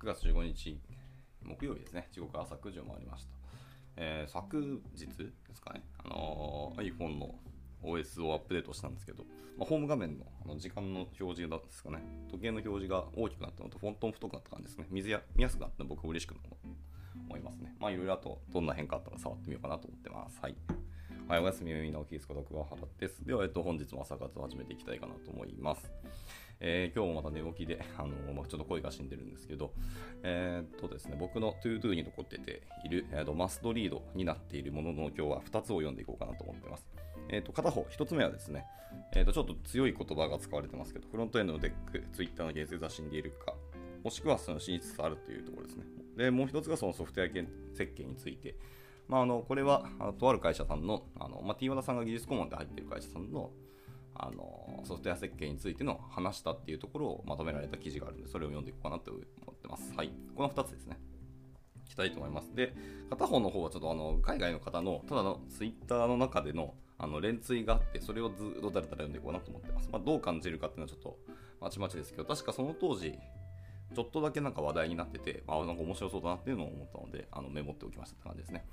9月15日、木曜日ですね、時刻朝9時を回りました。えー、昨日ですかね、あのー、iPhone の OS をアップデートしたんですけど、まあ、ホーム画面のあの時間の表示だったんですかね、時計の表示が大きくなったのと、フォントも太くなった感じですね、水や見やすくなったの僕は嬉しく思いますね。まあいろいろとどんな変化あったら触ってみようかなと思ってます。はい。はい、おやすみみんなおきいすこと桑原です。では、えっと、本日も朝活を始めていきたいかなと思います。えー、今日もまた寝起きで、あのまあ、ちょっと声が死んでるんですけど、えー、っとですね、僕の ToDo に残ってている、えー、と must read になっているものの今日は2つを読んでいこうかなと思ってます。えー、と片方、1つ目はですね、えー、とちょっと強い言葉が使われてますけど、フロントエンドのデック、Twitter の言説は死んでいるか、もしくはその死につつあるというところですね。で、もう1つがそのソフトウェア設計について、まあ、あのこれはあとある会社さんの、あのまあ、T 和田さんが技術顧問で入っている会社さんのあのソフトウェア設計についての話したっていうところをまとめられた記事があるので、それを読んでいこうかなと思ってます。はい。この2つですね。いきたいと思います。で、片方の方はちょっとあの海外の方のただのツイッターの中でのあの連追があって、それをずっとだらだら読んでいこうなと思ってます。まあ、どう感じるかっていうのはちょっとまちまちですけど、確かその当時、ちょっとだけなんか話題になってて、まあ、なんか面白そうだなっていうのを思ったので、あのメモっておきましたって感じですね。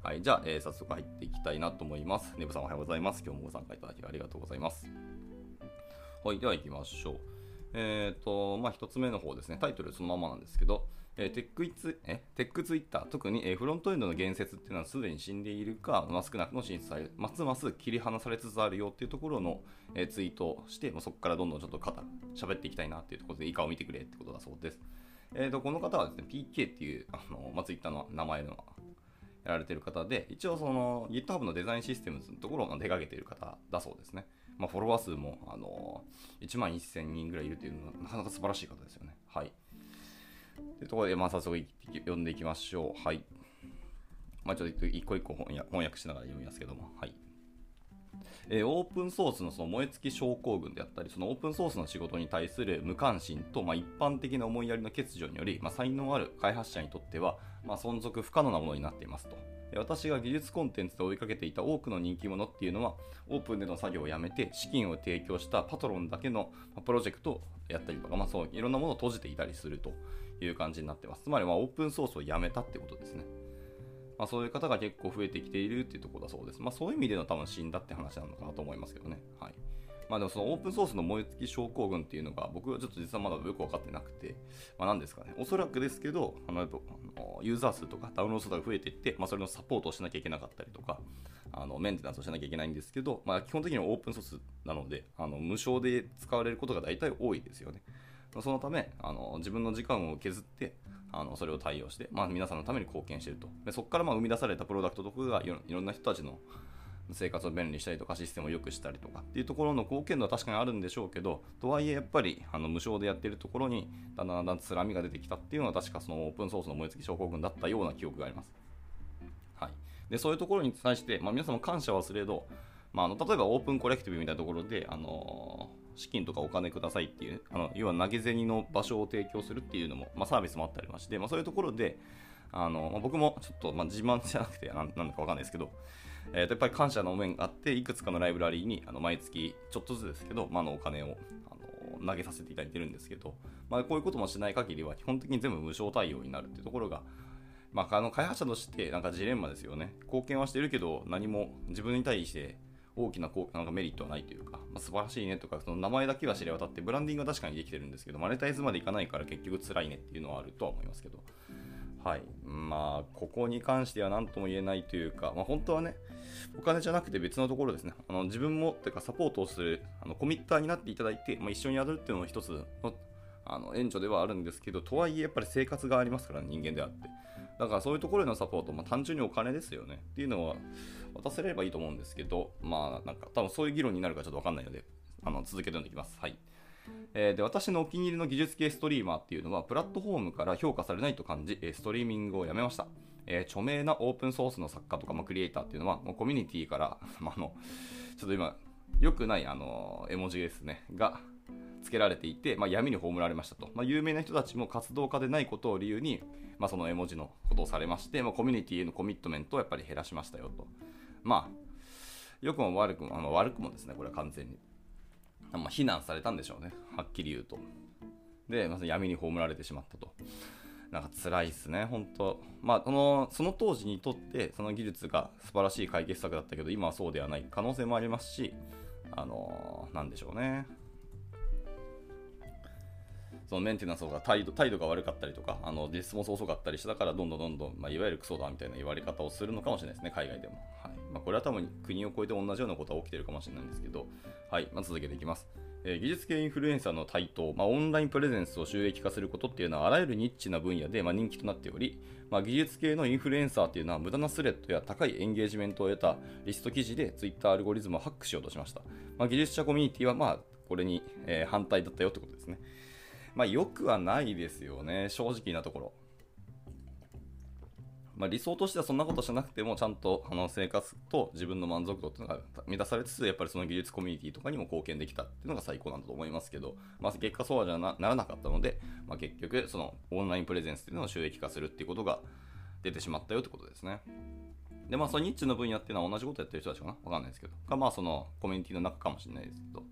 はい、じゃあ、えー、早速入っていきたいなと思います。ネブさんおはようございます。今日もご参加いただきありがとうございます。はい、では行きましょう。えっ、ー、と、まあ、一つ目の方ですね。タイトルそのままなんですけど、えー、テックイツえ？テックツイッター、特に、えー、フロントエンドの言説っていうのはすでに死んでいるか、まあ、少なくとも進出され、ますます切り離されつつあるよっていうところの、えー、ツイートをして、まあ、そこからどんどんちょっと語喋っていきたいなっていうところで、いい顔を見てくれってことだそうです。えーと、この方はですね、PK っていうあの、まあ、ツイッターの名前のやられてる方で、一応その GitHub のデザインシステムズのところを出かけている方だそうですね。まあ、フォロワー数も、あの1万1000人ぐらいいるというのは、なかなか素晴らしい方ですよね。はい。というところで、まあ、早速読んでいきましょう。はい。まあ、ちょっと一個一個翻訳しながら読みますけども、はい。えー、オープンソースのその燃え尽き症候群であったり、そのオープンソースの仕事に対する無関心と、まあ、一般的な思いやりの欠如により、まあ、才能ある開発者にとっては、まあ、存続不可能なものになっていますと。私が技術コンテンツで追いかけていた多くの人気者っていうのは、オープンでの作業をやめて、資金を提供したパトロンだけのプロジェクトをやったりとか、まあ、そういろんなものを閉じていたりするという感じになってます。つまり、まあ、オープンソースをやめたってことですね。まあ、そういう方が結構増えてきているっていうところだそうです。まあ、そういう意味での多分死んだって話なのかなと思いますけどね。はい。まあでもそのオープンソースの燃え尽き症候群っていうのが僕はちょっと実はまだよく分かってなくて、まあ何ですかね、おそらくですけど、あのユーザー数とかダウンロード数が増えていって、まあそれのサポートをしなきゃいけなかったりとか、あのメンテナンスをしなきゃいけないんですけど、まあ基本的にはオープンソースなので、あの無償で使われることが大体多いですよね。そのため、あの自分の時間を削って、あのそれを対応して、まあ、皆さんのために貢献していると。でそこからまあ生み出されたプロダクトとかがいろんな人たちの生活を便利にしたりとかシステムを良くしたりとかっていうところの貢献度は確かにあるんでしょうけどとはいえやっぱりあの無償でやっているところにだんだんだんだんつらみが出てきたっていうのは確かそのオープンソースの燃え尽き症候群だったような記憶があります。はい、でそういうところに対して、まあ、皆さんも感謝はすれど、まあ、あの例えばオープンコレクティブみたいなところで、あのー、資金とかお金くださいっていうあの要は投げ銭の場所を提供するっていうのも、まあ、サービスもあったりまして、まあ、そういうところであの、まあ、僕もちょっと、まあ、自慢じゃなくてなんだかわかんないですけど、えー、とやっぱり感謝の面があって、いくつかのライブラリーにあの毎月ちょっとずつですけど、まあ、のお金をあの投げさせていただいてるんですけど、まあ、こういうこともしない限りは基本的に全部無償対応になるっていうところが、まあ、あの開発者としてなんかジレンマですよね。貢献はしてるけど何も自分に対して大きなこうなんかメリットはないというか、まあ、素晴らしいねとか、その名前だけは知れ渡って、ブランディングは確かにできてるんですけど、マネタイズまでいかないから結局辛いねっていうのはあるとは思いますけど、はい。まあ、ここに関しては何とも言えないというか、まあ、本当はね、お金じゃなくて別のところですね。あの自分も、というかサポートをするあのコミッターになっていただいて、まあ、一緒にやるっていうのも一つのあの援助ではあるんですけど、とはいえやっぱり生活がありますから、人間であって。だからそういうところへのサポート、まあ、単純にお金ですよね。っていうのは渡せればいいと思うんですけど、まあなんか多分そういう議論になるかちょっとわかんないので、あの続けて読んでいきます。はい。えー、で私のお気に入りの技術系ストリーマーっていうのはプラットフォームから評価されないと感じストリーミングをやめました、えー、著名なオープンソースの作家とか、まあ、クリエイターっていうのはもうコミュニティから、ま、あのちょっと今良くないあの絵文字ですねがつけられていて、まあ、闇に葬られましたと、まあ、有名な人たちも活動家でないことを理由に、まあ、その絵文字のことをされまして、まあ、コミュニティへのコミットメントをやっぱり減らしましたよとまあ良くも悪くも、あ悪くもですねこれは完全にまあ、非難されたんでしょうね、はっきり言うと。で、まず闇に葬られてしまったと。なんか辛いっすね、本当まあ、その、その当時にとって、その技術が素晴らしい解決策だったけど、今はそうではない可能性もありますし、あのー、なんでしょうね。そのメンテナンスが態度態度が悪かったりとか、あのディスも遅かったりしたから、どんどんどんどん、まあ、いわゆるクソだみたいな言われ方をするのかもしれないですね、海外でも。はいまあ、これは多分国を超えて同じようなことは起きてるかもしれないんですけど、はいまあ、続けていきます。えー、技術系インフルエンサーの台頭、まあ、オンラインプレゼンスを収益化することっていうのはあらゆるニッチな分野で、まあ、人気となっており、まあ、技術系のインフルエンサーっていうのは無駄なスレッドや高いエンゲージメントを得たリスト記事で Twitter アルゴリズムをハックしようとしました。ま、技術者コミュニティはまあこれに、えー、反対だったよってことですね。まあ、よくはないですよね、正直なところ。まあ、理想としてはそんなことしなくても、ちゃんとあの生活と自分の満足度っていうのが満たされつつ、やっぱりその技術コミュニティとかにも貢献できたっていうのが最高なんだと思いますけど、まあ、結果そうはじゃならなかったので、まあ、結局、そのオンラインプレゼンスっていうのを収益化するっていうことが出てしまったよってことですね。で、まあ、そのニッチの分野っていうのは同じことやってる人たちかな？わかんないですけど、かまあ、そのコミュニティの中かもしれないですけど、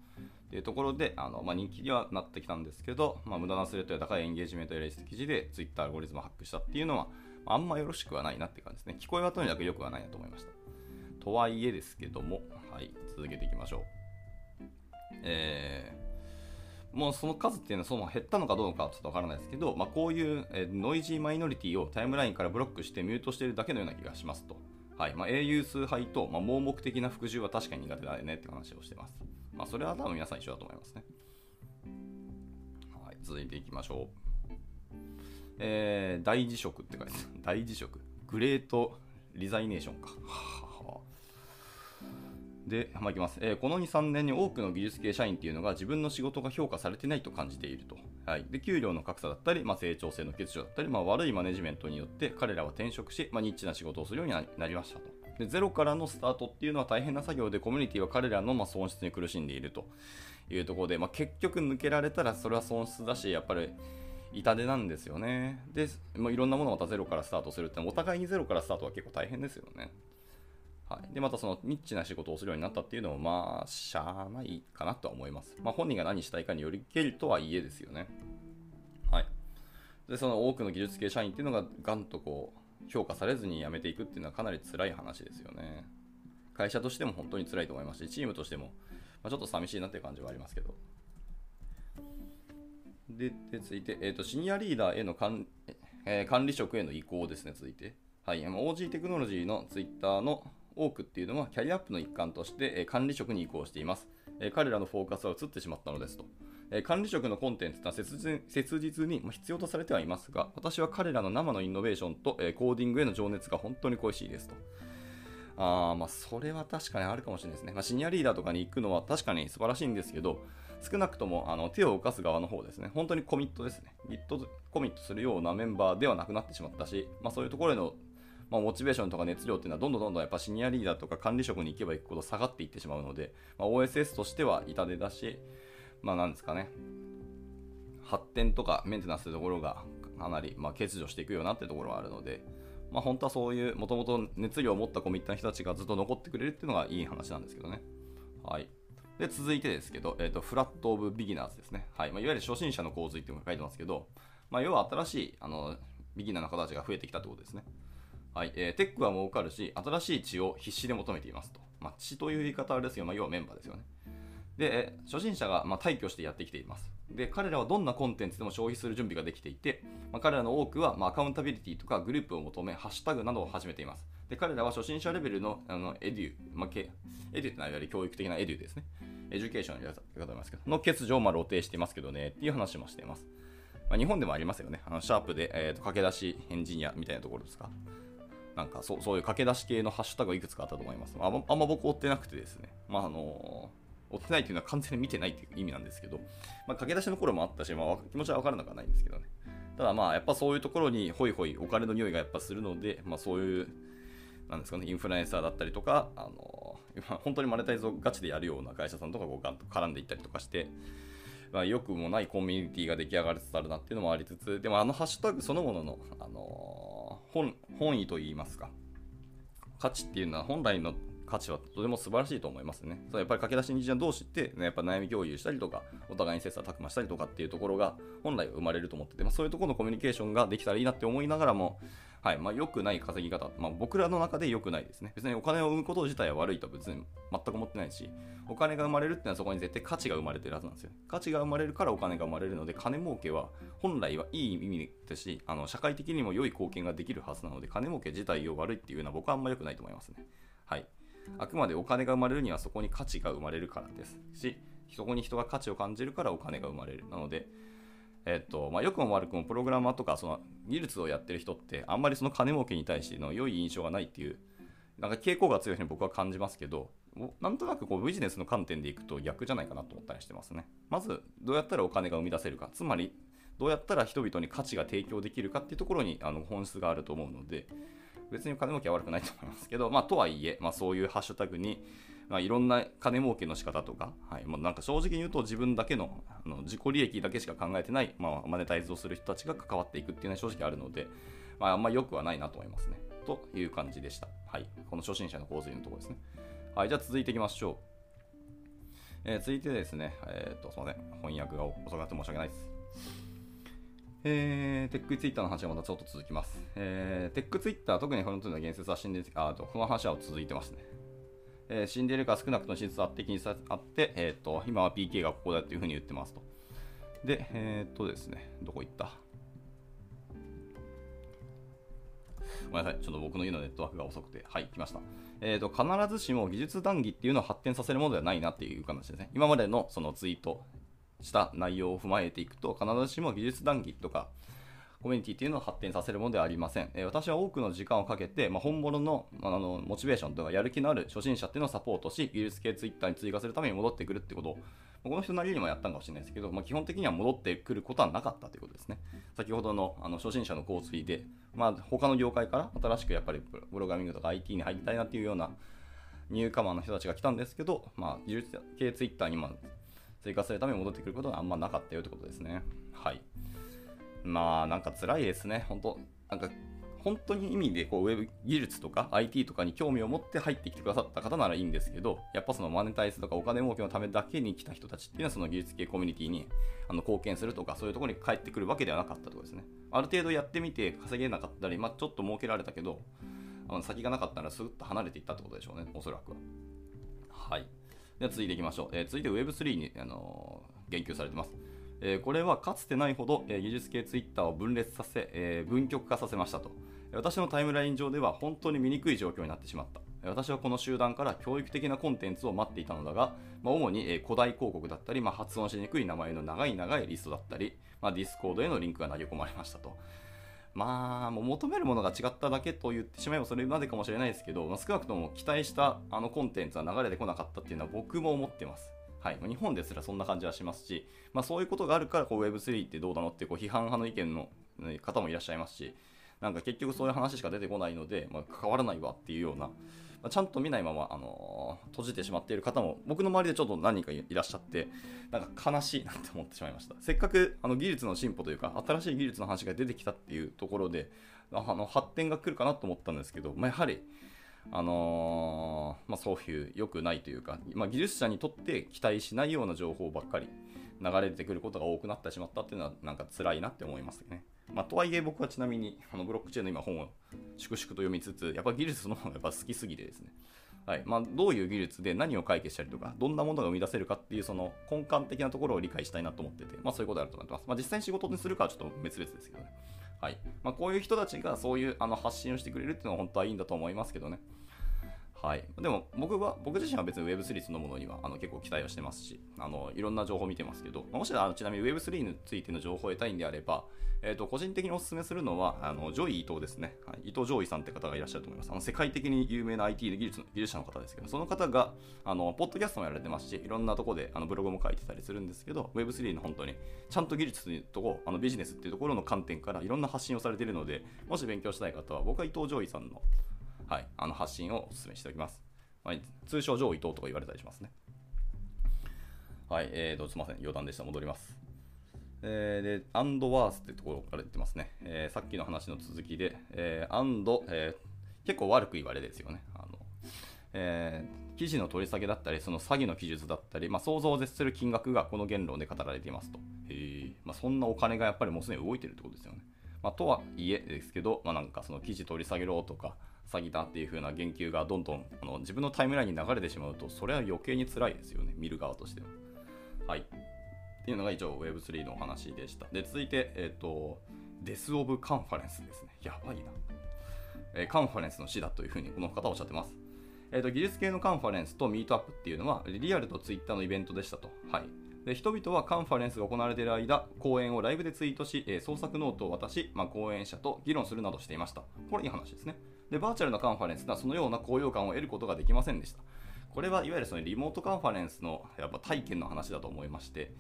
っていうところで、あのまあ、人気にはなってきたんですけど、まあ、無駄なスレッドや高いエンゲージメントやレース記事で Twitter アルゴリズムをハックしたっていうのは、あんまよろしくはないなって感じですね。聞こえはとにかく良くはないなと思いました。とはいえですけども、はい、続けていきましょう。えー、もうその数っていうのはその減ったのかどうかはちょっとわからないですけど、まあ、こういう、ノイジーマイノリティをタイムラインからブロックしてミュートしているだけのような気がしますと。はいまあ、英雄崇拝と、まあ、盲目的な服従は確かに苦手だよねって話をしてます。まあ、それは多分皆さん一緒だと思いますね。はい、続いていきましょう。えー、大辞職って書いてある。大辞職。グレートリザイネーションか。で、まあ、いきます、えー、この2、3年に多くの技術系社員っていうのが自分の仕事が評価されてないと感じていると。はい、で給料の格差だったり、まあ、成長性の欠如だったり、まあ、悪いマネジメントによって彼らは転職し、まあ、ニッチな仕事をするようになりましたと。でゼロからのスタートっていうのは大変な作業でコミュニティは彼らのま損失に苦しんでいるというところで、まあ、結局抜けられたらそれは損失だしやっぱり痛手なんですよね。で、まあ、いろんなものをまたゼロからスタートするってお互いにゼロからスタートは結構大変ですよね。はい、でまたそのニッチな仕事をするようになったっていうのもまあしゃあないかなとは思います。まあ、本人が何したいかによりけるとはいえですよね。はい。でその多くの技術系社員っていうのがガンとこう評価されずに辞めていくっていうのはかなり辛い話ですよね。会社としても本当に辛いと思いますし、チームとしても、まあ、ちょっと寂しいなっていう感じはありますけど。で、で続いて、えーと、シニアリーダーへの管,、えー、管理職への移行ですね、続いて。はい、OG テクノロジーのツイッターの多くっていうのはキャリアアップの一環として、えー、管理職に移行しています、えー、彼らのフォーカスは移ってしまったのですと。え、管理職のコンテンツは切実に必要とされてはいますが、私は彼らの生のイノベーションと、えコーディングへの情熱が本当に恋しいですと。あまあ、それは確かにあるかもしれないですね。まあ、シニアリーダーとかに行くのは確かに素晴らしいんですけど、少なくともあの手を動かす側の方ですね、本当にコミットですね、Git コミットするようなメンバーではなくなってしまったし、まあ、そういうところへの、まあ、モチベーションとか熱量っていうのはどんどんどんどんやっぱシニアリーダーとか管理職に行けば行くほど下がっていってしまうので、まあ、OSS としては痛手だし、まあなんですかね、発展とかメンテナンスというところがかなり、まあ、欠如していくよなってところはあるので、まあ、本当はそういうもともと熱量を持ったコミットな人たちがずっと残ってくれるっていうのがいい話なんですけどね。はい。で、続いてですけど、えっ、ー、と、フラットオブビギナーズですね。はい。まあ、いわゆる初心者の洪水っていうのが書いてますけど、まあ、要は新しい、あの、ビギナーの方たちが増えてきたってことですね。はい。えー、テックは儲かるし、新しい血を必死で求めていますと。まあ、血という言い方はあれですけど、まあ、要はメンバーですよね。で、初心者がま退去してやってきています。で、彼らはどんなコンテンツでも消費する準備ができていて、まあ、彼らの多くはまアカウンタビリティとかグループを求め、ハッシュタグなどを始めています。で、彼らは初心者レベルのあのエデュ、まあ、エデュってのはいわゆる教育的なエデュですね。エデュケーションのやり方ますけど、の欠如をま露呈していますけどね、っていう話もしています。まあ、日本でもありますよね。あのシャープで、えーと、駆け出しエンジニアみたいなところですか。なんかそうそういう駆け出し系のハッシュタグいくつかあったと思います。ああんま僕追ってなくてですね。まああのー、追ってないというのは完全に見てないという意味なんですけど、まあ、駆け出しの頃もあったし、まあ、気持ちは分からなくはないんですけどね。ただまあ、やっぱそういうところにホイホイお金の匂いがやっぱするので、まあそういう、なんですかね、インフルエンサーだったりとか、あの本当にマネタイズをガチでやるような会社さんとかこうガンと絡んでいったりとかして、まあ、よくもないコミュニティが出来上がりつつあるなっていうのもありつつ、でもあのハッシュタグそのものの、あの、本本意といいますか、価値っていうのは本来の価値はとても素晴らしいと思いますね。そうやっぱり駆け出しエンジニア同士って、ね、やっぱ悩み共有したりとか、お互いに切磋琢磨したりとかっていうところが本来生まれると思ってて、まあ、そういうところのコミュニケーションができたらいいなって思いながらも、はいまあ、良くない稼ぎ方、まあ、僕らの中で良くないですね。別にお金を生むこと自体は悪いとは別に全く思ってないし、お金が生まれるってのはそこに絶対価値が生まれてるはずなんですよ。価値が生まれるからお金が生まれるので、金儲けは本来はいい意味ですし、あの社会的にも良い貢献ができるはずなので、金儲け自体を悪いっていうのは僕はあんま良くないと思いますね。はい。あくまでお金が生まれるにはそこに価値が生まれるからですし、そこに人が価値を感じるからお金が生まれる。なので、えっとまあ、良くも悪くもプログラマーとかその技術をやってる人ってあんまりその金儲けに対しての良い印象がないっていうなんか傾向が強いふうに僕は感じますけどなんとなくこうビジネスの観点でいくと逆じゃないかなと思ったりしてますねまずどうやったらお金が生み出せるかつまりどうやったら人々に価値が提供できるかっていうところにあの本質があると思うので別に金儲けは悪くないと思いますけど、まあ、とはいえ、まあ、そういうハッシュタグに、まあ、いろんな金儲けの仕方とか、はい、もうなんか正直に言うと自分だけのあの自己利益だけしか考えてない、まあ、マネタイズをする人たちが関わっていくっていうのは正直あるので、まあ、あんまり良くはないなと思いますね。という感じでした。はい。この初心者の洪水のところですね。はい。じゃあ続いていきましょう。えー、続いてですね、えっ、と、すみません。翻訳が遅くなって申し訳ないです。えー、テックツイッターの話はまたちょっと続きます。えー、テックツイッター、特にフロントの言説は死んであと、この話は続いてますね。えー、死んでいるか少なくとも真実は的にあって、えーと、今は PK がここだというふうに言ってますと。で、えっ、ー、とですね、どこ行った？ごめんなさい。ちょっと僕の家のネットワークが遅くて。はい、来ました。えっ、ー、と、必ずしも技術談義っていうのを発展させるものではないなっていう話ですね。今までのそのツイートした内容を踏まえていくと、必ずしも技術談義とか、コミュニティっていうのを発展させるものではありません。え、私は多くの時間をかけて、まあ、本物のあのモチベーションとかやる気のある初心者っていうのをサポートし、技術系ツイッターに追加するために戻ってくるってことを、この人なりにもやったんかもしれないですけど、まあ、基本的には戻ってくることはなかったということですね。先ほどのあの初心者の交通で、まあ、他の業界から新しくやっぱりプログラミングとか IT に入りたいなっていうようなニューカマーの人たちが来たんですけど、まあ、技術系ツイッターにま追加するために戻ってくることがあんまなかったよということですね。はい。まあ、なんか辛いですね。本当なんか本当に意味でこうウェブ技術とか IT とかに興味を持って入ってきてくださった方ならいいんですけど、やっぱそのマネタイズとかお金儲けのためだけに来た人たちっていうのはその技術系コミュニティにあの貢献するとかそういうところに帰ってくるわけではなかったとこですね。ある程度やってみて稼げなかったり、まあ、ちょっと儲けられたけど、あの先がなかったらスッと離れていったってことでしょうね、おそらくは。はい。では続いていきましょう。えー、続いて Web3 に、あのー、言及されてます。えー、これはかつてないほど、え、技術系 Twitter を分裂させ、えー、分極化させましたと。私のタイムライン上では本当に醜い状況になってしまった。私はこの集団から教育的なコンテンツを待っていたのだが、まあ、主にえ誇大広告だったり、まあ、発音しにくい名前の長い長いリストだったり、まあ、ディスコードへのリンクが投げ込まれましたと。まあ、もう求めるものが違っただけと言ってしまえばそれまでかもしれないですけど、まあ、少なくとも期待したあのコンテンツは流れてこなかったっていうのは僕も思ってます。はい、日本ですらそんな感じはしますし、まあ、そういうことがあるからこう Web3 ってどうなのってこう批判派の意見の方もいらっしゃいますし、なんか結局そういう話しか出てこないので、まあ、関わらないわっていうような、まあ、ちゃんと見ないまま、あのー、閉じてしまっている方も僕の周りでちょっと何人かいらっしゃってなんか悲しいなって思ってしまいました。せっかくあの技術の進歩というか新しい技術の話が出てきたっていうところであの発展が来るかなと思ったんですけど、まあ、やはりあのー、まあ、そういう良くないというか、まあ、技術者にとって期待しないような情報ばっかり。流れてくることが多くなってしまったっていうのはなんか辛いなって思いますね。まあ、とはいえ僕はちなみにあのブロックチェーンの今本を粛々と読みつつ、やっぱ技術そのものがやっぱ好きすぎてですね、はいまあ、どういう技術で何を解決したりとか、どんなものが生み出せるかっていうその根幹的なところを理解したいなと思ってて、まあ、そういうことあると思ってます。まあ、実際に仕事にするかはちょっと別々ですけどね。はいまあ、こういう人たちがそういうあの発信をしてくれるっていうのは本当はいいんだと思いますけどね。はい、でも僕は僕自身は別に Web3 そのものにはあの結構期待をしてますしあのいろんな情報を見てますけどもしあのちなみに Web3 についての情報を得たいんであれば、えーと、個人的にお勧めするのはあのジョイ伊藤ですね、はい、伊藤ジョイさんって方がいらっしゃると思います。あの世界的に有名な IT 技術の技術者の方ですけどその方があのポッドキャストもやられてますしいろんなとこであのブログも書いてたりするんですけど Web3 の本当にちゃんと技術というとこあのビジネスっていうところの観点からいろんな発信をされているのでもし勉強したい方は僕は伊藤ジョイさんのはい、あの発信をお勧めしておきます。まあ、通称ジョイ伊藤とか言われたりしますね。はい、えーと、すみません、余談でした。戻ります。えー、で、アンドワースってところから言ってますね。えー、さっきの話の続きで、えー、アンド、えー、結構悪く言われですよね。あのえー、記事の取り下げだったり、その詐欺の記述だったり、まあ、想像を絶する金額がこの言論で語られていますと。えまあ、そんなお金がやっぱりもうすでに動いてるってことですよね。まあ、とはいえですけど、まあ、なんかその記事取り下げろとか、詐欺だっていう風な言及がどんどんあの自分のタイムラインに流れてしまうと、それは余計に辛いですよね、見る側としては。はい。っていうのが一応 Web3 のお話でした。で、続いて、えっ、ー、と、 Death of Conference ですね。やばいな。えー、カンファレンスの死だというふうにこの方おっしゃってます。えーと、技術系のカンファレンスとミートアップっていうのはリアルとツイッターのイベントでしたと。はい、で人々はカンファレンスが行われている間、講演をライブでツイートし、えー、創作ノートを渡し、まあ、講演者と議論するなどしていました。これいい話ですね。で、バーチャルなカンファレンスではそのような高揚感を得ることができませんでした。これはいわゆるそのリモートカンファレンスのやっぱ体験の話だと思いまして、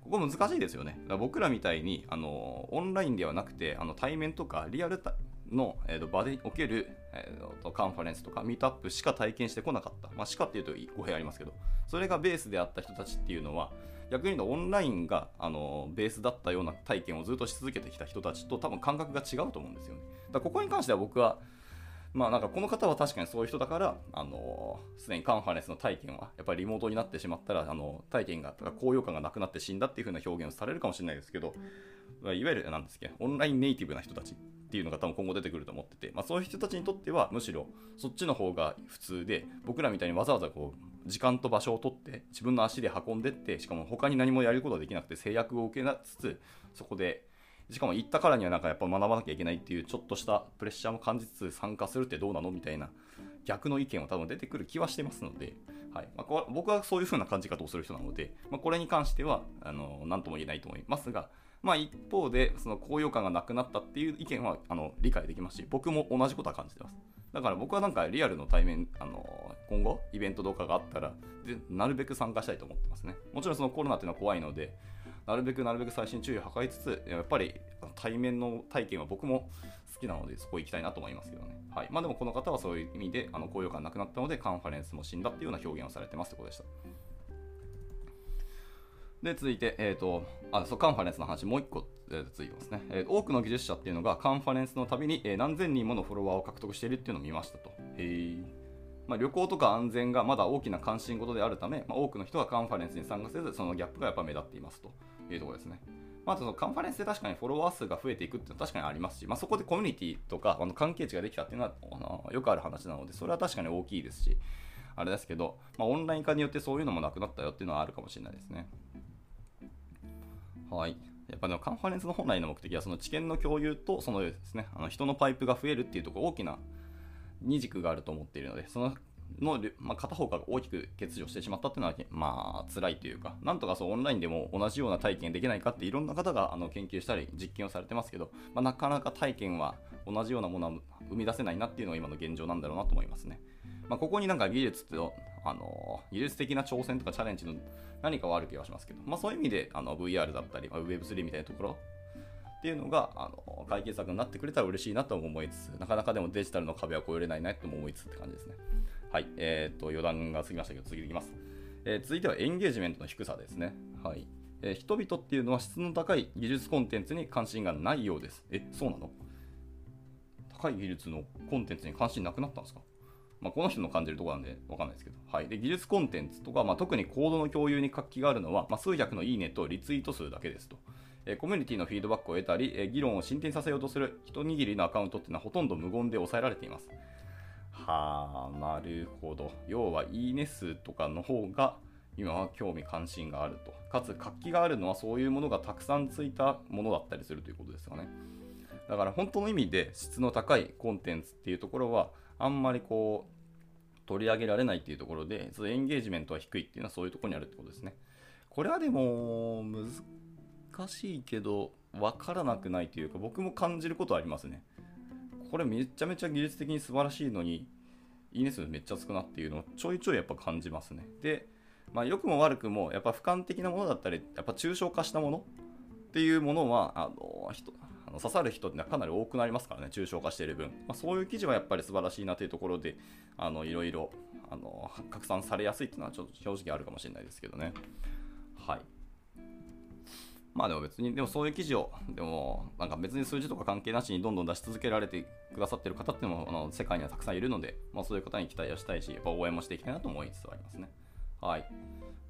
ここ難しいですよね。僕らみたいにあのオンラインではなくてあの対面とかリアルの、えー、と場でおける、えー、とカンファレンスとかミートアップしか体験してこなかった。まあ、しかっていうと語弊ありますけど、それがベースであった人たちっていうのは、逆に言うとオンラインがあのベースだったような体験をずっとし続けてきた人たちと多分感覚が違うと思うんですよね。だここに関しては僕は、まあなんかこの方は確かにそういう人だから、あのすでにカンファレンスの体験はやっぱりリモートになってしまったら、あの体験が、高揚感がなくなって死んだっていう風な表現をされるかもしれないですけど、いわゆるなんですけど、オンラインネイティブな人たちっていうのが多分今後出てくると思ってて、まあ、そういう人たちにとってはむしろそっちの方が普通で僕らみたいにわざわざこう時間と場所を取って自分の足で運んでってしかも他に何もやることができなくて制約を受けつつそこでしかも行ったからにはなんかやっぱ学ばなきゃいけないっていうちょっとしたプレッシャーも感じつつ参加するってどうなのみたいな逆の意見は多分出てくる気はしてますので、はい。まあ、僕はそういう風な感じ方をする人なので、まあ、これに関してはあの何とも言えないと思いますが、まあ、一方でその高揚感がなくなったっていう意見はあの理解できますし僕も同じことは感じてます。だから僕はなんかリアルの対面あの今後イベントとかがあったらでなるべく参加したいと思ってますね。もちろんそのコロナっていうのは怖いのでなるべくなるべく細心注意を図りつつやっぱり対面の体験は僕も好きなのでそこ行きたいなと思いますけどねはいまあでもこの方はそういう意味であの高揚感なくなったのでカンファレンスも死んだっていうような表現をされてますってことでしたで、続いて、えっ、ー、と、あ、そう、カンファレンスの話、もう一個、えー、続いてますね、えー。多くの技術者っていうのが、カンファレンスのたびに、えー、何千人ものフォロワーを獲得しているっていうのを見ましたと。へー。まあ、旅行とか安全がまだ大きな関心事であるため、まあ、多くの人がカンファレンスに参加せず、そのギャップがやっぱ目立っていますというところですね。まあ、そのカンファレンスで確かにフォロワー数が増えていくっていうのは確かにありますし、まあ、そこでコミュニティとかあの関係値ができたっていうのはあのよくある話なので、それは確かに大きいですし、あれですけど、まあ、オンライン化によってそういうのもなくなったよっていうのはあるかもしれないですね。はい。やっぱね、カンファレンスの本来の目的は、その知見の共有と、そのですね、あの人のパイプが増えるっていうところ、大きな二軸があると思っているので、そのの、まあ、片方が大きく欠如してしまったっていうのは、まあ、辛いというか、なんとかそうオンラインでも同じような体験できないかっていろんな方があの研究したり実験をされてますけど、まあ、なかなか体験は同じようなものは生み出せないなっていうのが今の現状なんだろうなと思いますね。まあ、ここになんか技術と、あの技術的な挑戦とかチャレンジの何かはある気がしますけど、まあ、そういう意味であの VR だったり、まあ、Web3 みたいなところっていうのがあの解決策になってくれたら嬉しいなとも思いつつ、なかなかでもデジタルの壁は越えれないなとも思いつつって感じですね。はい、えー、っと余談が過ぎましたけど、次いきます。えー、続いてはエンゲージメントの低さですね。はい。えー、人々っていうのは質の高い技術コンテンツに関心がないようです。え、そうなの？高い技術のコンテンツに関心なくなったんですか？まあ、この人の感じるとこなんでわかんないですけど、はい、で技術コンテンツとか、まあ、特にコードの共有に活気があるのは、まあ、数百のいいねとリツイート数だけですと。えコミュニティのフィードバックを得たり、え議論を進展させようとする一握りのアカウントっていうのはほとんど無言で抑えられています。はあ、なるほど。要は、いいね数とかの方が今は興味関心があると。かつ、活気があるのはそういうものがたくさんついたものだったりするということですよね。だから本当の意味で質の高いコンテンツっていうところは、あんまりこう、取り上げられないっていうところで、そのエンゲージメントは低いっていうのはそういうところにあるってことですね。これはでも、難しいけど、わからなくないというか、僕も感じることはありますね。これめちゃめちゃ技術的に素晴らしいのに、いいね数めっちゃ少なっていうのをちょいちょいやっぱ感じますね。で、まあ、良くも悪くも、やっぱ俯瞰的なものだったり、やっぱ抽象化したものっていうものは、あの、人、あの刺さる人ってのはかなり多くなりますからね、抽象化している分。まあ、そういう記事はやっぱり素晴らしいなというところで、あのいろいろあの拡散されやすいっていうのはちょっと正直あるかもしれないですけどね。はい。まあでも別に、でもそういう記事を、でもなんか別に数字とか関係なしにどんどん出し続けられてくださってる方っていうのもあの世界にはたくさんいるので、まあそういう方に期待をしたいし、やっぱ応援もしていきたいなと思いつつありますね。はい。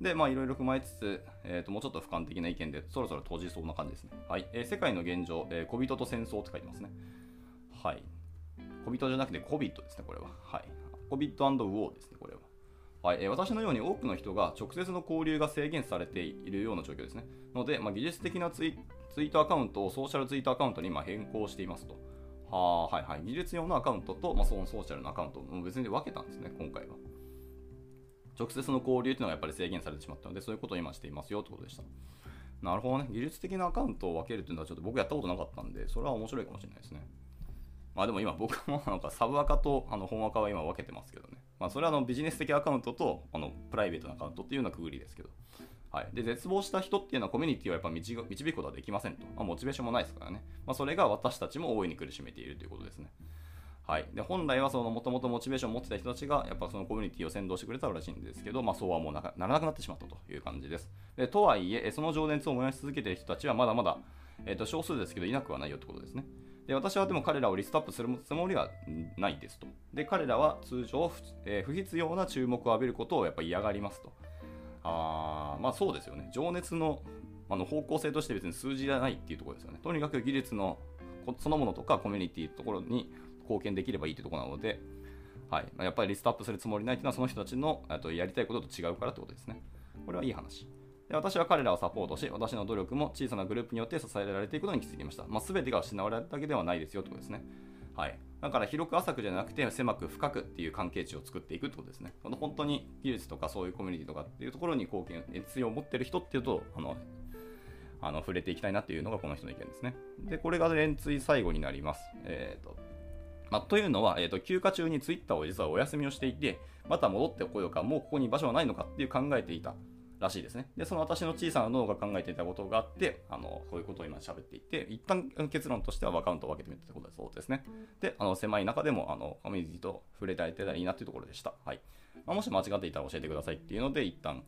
で、まあいろいろ踏まえつつ、えー、ともうちょっと俯瞰的な意見で、そろそろ閉じそうな感じですね。はい。えー、世界の現状、えー、小人と戦争って書いてますね。はい。小人じゃなくて小人ですね、これは。はい。小人ウォーですね、これは。はいえ私のように多くの人が直接の交流が制限されているような状況ですね。ので、まあ、技術的なツイツイートアカウントをソーシャルツイートアカウントに今変更していますと。ははいはい。技術用のアカウントと、まあ、そのソーシャルのアカウントを別に分けたんですね、今回は。直接の交流というのはやっぱり制限されてしまったので、そういうことを今していますよということでした。なるほどね。技術的なアカウントを分けるというのはちょっと僕やったことなかったんで、それは面白いかもしれないですね。まあでも今僕もなんか サブアカとあの本アカは今分けてますけどね。まあそれはあのビジネス的アカウントとあのプライベートなアカウントっていうようなくぐりですけど。はい、で絶望した人っていうのはコミュニティをやっぱ導くことはできませんと、まあ、モチベーションもないですからね、まあ、それが私たちも大いに苦しめているということですね。はい、で本来はもともとモチベーションを持ってた人たちがやっぱそのコミュニティを先導してくれたらしいんですけど、まあ、そうはもうならなくなってしまったという感じです。でとはいえ、その情熱を燃やし続けている人たちはまだまだ、えー、と少数ですけどいなくはないよってことですね。で私はでも彼らをリストアップするつもりはないですと。で彼らは通常不,、えー、不必要な注目を浴びることをやっぱ嫌がりますと。あまあそうですよね。情熱のあの方向性として別に数字じゃないっていうところですよね。とにかく技術のそのものとかコミュニティのところに貢献できればいいというところなので、はいま、やっぱりリストアップするつもりないというのはその人たちのとやりたいことと違うからということですね。これはいい話。で私は彼らをサポートし、私の努力も小さなグループによって支えられていくことに気づきました。まあ、全てが失われただけではないですよということですね。はい、だから広く浅くじゃなくて狭く深くっていう関係値を作っていくってことですね。本当に技術とかそういうコミュニティとかっていうところに貢献、熱意を持ってる人っていうと、あのあの触れていきたいなっていうのがこの人の意見ですね。で、これが連追最後になります。えっ、ー、とまあ、というのは、えーと、休暇中にツイッターを実はお休みをしていて、また戻ってこようか、もうここに場所はないのかっていう考えていたらしいですね。で、その私の小さな脳が考えていたことがあって、あのこういうことを今喋っていて、一旦結論としてはアカウントを分けてみたってことだそうですね。で、あの狭い中でもあのコミュニティと触れていたらいいなというところでした。はいまあ、もし間違っていたら教えてくださいっていうので、一旦、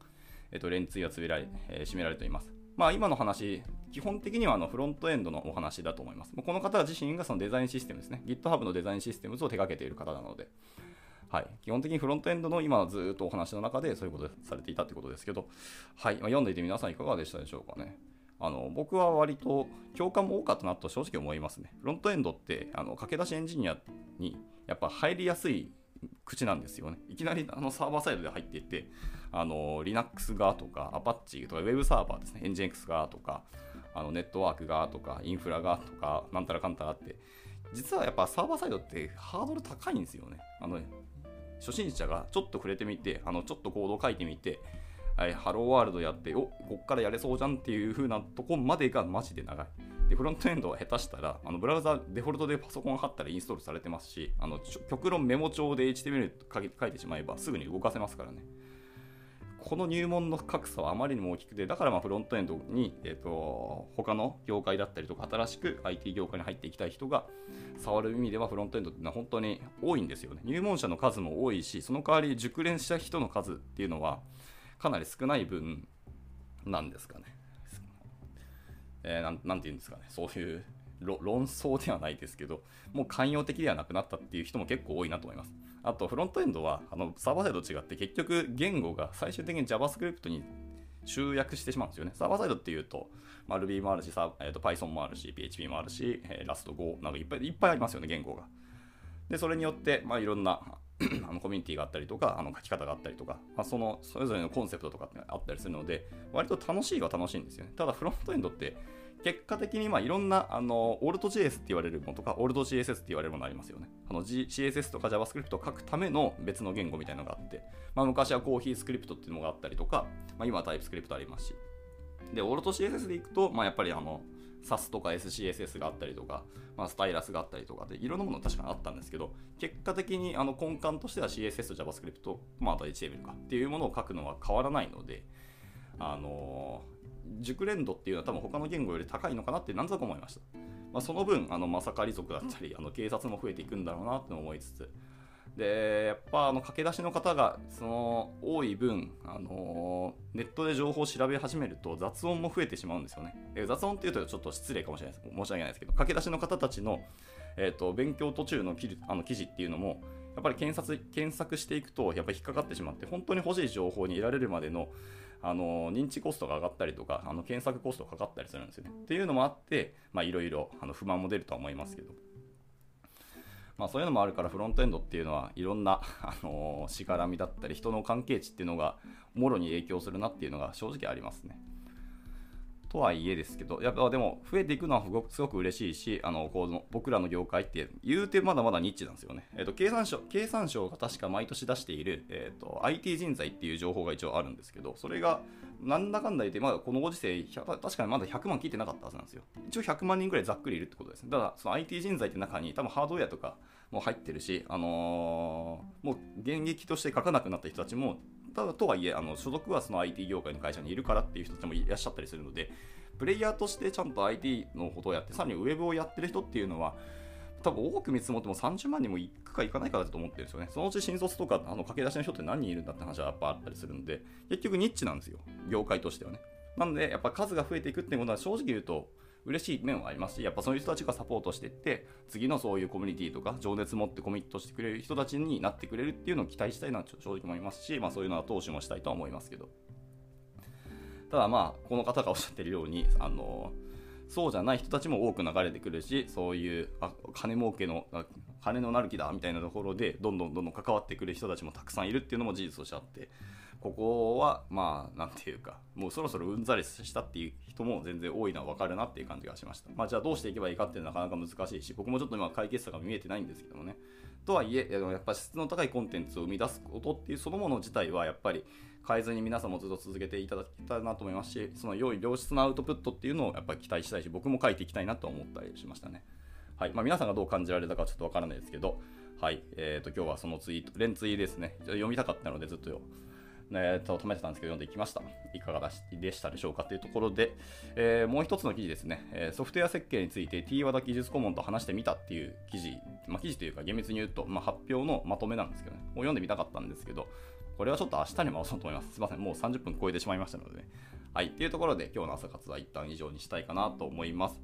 えっ、ー、と、連追がつめられ、えー、締められています。まあ、今の話、基本的にはあのフロントエンドのお話だと思います。この方自身がそのデザインシステムですね。GitHub のデザインシステムズを手掛けている方なので、はい、基本的にフロントエンドの今ずっとお話の中でそういうことされていたということですけど、はいま、読んでいて皆さんいかがでしたでしょうかね。あの僕は割と共感も多かったなと正直思いますね。フロントエンドってあの駆け出しエンジニアにやっぱ入りやすい口なんですよね。いきなりあのサーバーサイドで入っていって、あの Linux 側とか Apache とか Web サーバーですね、NGX 側とか、あのネットワーク側とかインフラ側とか、なんたらかんたらって、実はやっぱサーバーサイドってハードル高いんですよね。あの初心者がちょっと触れてみて、あのちょっとコードを書いてみて、はい、ハローワールドやって、おこっからやれそうじゃんっていう風なとこまでがマジで長い。で、フロントエンドは下手したら、あのブラウザデフォルトでパソコン貼ったらインストールされてますし、あの極論メモ帳で HTML 書いてしまえばすぐに動かせますからね。この入門の格差はあまりにも大きくて、だからまあフロントエンドに、えーと、他の業界だったりとか、新しく IT 業界に入っていきたい人が触る意味ではフロントエンドっていうのは本当に多いんですよね。入門者の数も多いし、その代わり熟練した人の数っていうのはかなり少ない分なんですかね。えー、て言うんですかね、そういう論争ではないですけど、もう寛容的ではなくなったっていう人も結構多いなと思います。あと、フロントエンドはあのサーバーサイドと違って、結局、言語が最終的に JavaScript に集約してしまうんですよね。サーバーサイドっていうと、まあ、Ruby もあるし、えー、と Python もあるし、PHP もあるし、えー、Rust、Go なんかいっぱいいっぱいありますよね、言語が。で、それによって、まあ、いろんな あのコミュニティがあったりとか、あの書き方があったりとか、まあ、そのそれぞれのコンセプトとかってあったりするので、割と楽しいは楽しいんですよね。ただ、フロントエンドって、結果的にまあいろんなあのオルト JS って言われるものとか、オルト CSS って言われるものありますよね。あの G、CSS とか JavaScript を書くための別の言語みたいなのがあって、まあ、昔はコーヒースクリプトっていうのがあったりとか、まあ、今はタイプスクリプトありますし。で、オルト CSS でいくと、まあ、やっぱりあの SAS とか SCSS があったりとか、まあ、スタイラスがあったりとかで、いろんなもの確かにあったんですけど、結果的にあの根幹としては CSS と JavaScript、まあ、あと HTML かっていうものを書くのは変わらないので、あのー熟練度っていうのは多分他の言語より高いのかなって何となく思いました。まあ、その分、あの、まさかり族だったり、あの警察も増えていくんだろうなって思いつつ、でやっぱあの駆け出しの方がその多い分、あのーネットで情報を調べ始めると雑音も増えてしまうんですよね。え雑音っていうとちょっと失礼かもしれないです申し訳ないですけど駆け出しの方たちの、えー、と勉強途中の記あの記事っていうのもやっぱり検索検索していくとやっぱり引っかかってしまって本当に欲しい情報に得られるまでのあの認知コストが上がったりとかあの検索コストがかかったりするんですよね。っていうのもあっていろいろ不満も出るとは思いますけど。まあ、そういうのもあるからフロントエンドっていうのはいろんな、あのー、しがらみだったり人の関係値っていうのがもろに影響するなっていうのが正直ありますね。とはいえですけど、やっぱでも増えていくのはすごく嬉しいし、あのこの僕らの業界って言うてまだまだニッチなんですよね。えっ、ー、と経産省経産省が確か毎年出している、えーと、IT 人材っていう情報が一応あるんですけど、それがなんだかんだ言って、まだこのご時世、確かにまだ100万切ってなかったはずなんですよ。一応100万人ぐらいざっくりいるってことですね。ただ、その IT 人材って中に多分ハードウェアとかも入ってるし、あのー、もう現役として書かなくなった人たちもただとはいえあの所属はその IT 業界の会社にいるからっていう人たちもいらっしゃったりするのでプレイヤーとしてちゃんと IT のことをやってさらにウェブをやってる人っていうのは多分多く見積もっても30万人もいくかいかないかだと思ってるんですよね。そのうち新卒とかあの駆け出しの人って何人いるんだって話はやっぱあったりするんで、結局ニッチなんですよ。業界としてはね。なので、やっぱ数が増えていくっていうことは正直言うと、嬉しい面はありますし、やっぱそういう人たちがサポートしていって、次のそういうコミュニティとか、情熱持ってコミットしてくれる人たちになってくれるっていうのを期待したいなと正直思いますし、まあそういうのは投資もしたいとは思いますけど。ただまあ、この方がおっしゃってるように、あのそうじゃない人たちも多く流れてくるし、そういうあ金儲けの、金のなる木だみたいなところで、どんどんどんどん関わってくる人たちもたくさんいるっていうのも事実としてあって、ここはまあなんていうかもうそろそろうんざりしたっていう人も全然多いのは分かるなっていう感じがしました、まあ、じゃあどうしていけばいいかっていうのはなかなか難しいし僕もちょっと今解決策が見えてないんですけどもね。とはいえやっぱ質の高いコンテンツを生み出すことっていうそのもの自体はやっぱり変えずに皆さんもずっと続けていただきたいなと思いますしその良い良質なアウトプットっていうのをやっぱり期待したいし僕も書いていきたいなと思ったりしましたね。はい。まあ、皆さんがどう感じられたかちょっとわからないですけど。はい、えー、と今日はそのツイート連ツイですね。読みたかったのでずっとえー、と止めてたんですけど読んでいきました。いかがでしたでしょうかというところで、えー、もう一つの記事ですね、えー、ソフトウェア設計について T 和田技術顧問と話してみたっていう記事、まあ、記事というか厳密に言うと、まあ、発表のまとめなんですけどね、もう読んでみたかったんですけど、これはちょっと明日に回そうと思います。すいません、もう30分超えてしまいましたのでね。はい、っていうところで今日の朝活は一旦以上にしたいかなと思います。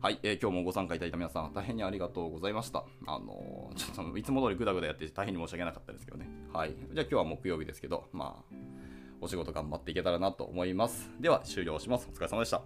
はい、えー、今日もご参加いただいた皆さん、大変にありがとうございました。あのー、ちょっといつも通りぐだぐだやって大変に申し訳なかったですけどね。はい。じゃあ今日は木曜日ですけど、まあ、お仕事頑張っていけたらなと思います。では終了します。お疲れ様でした。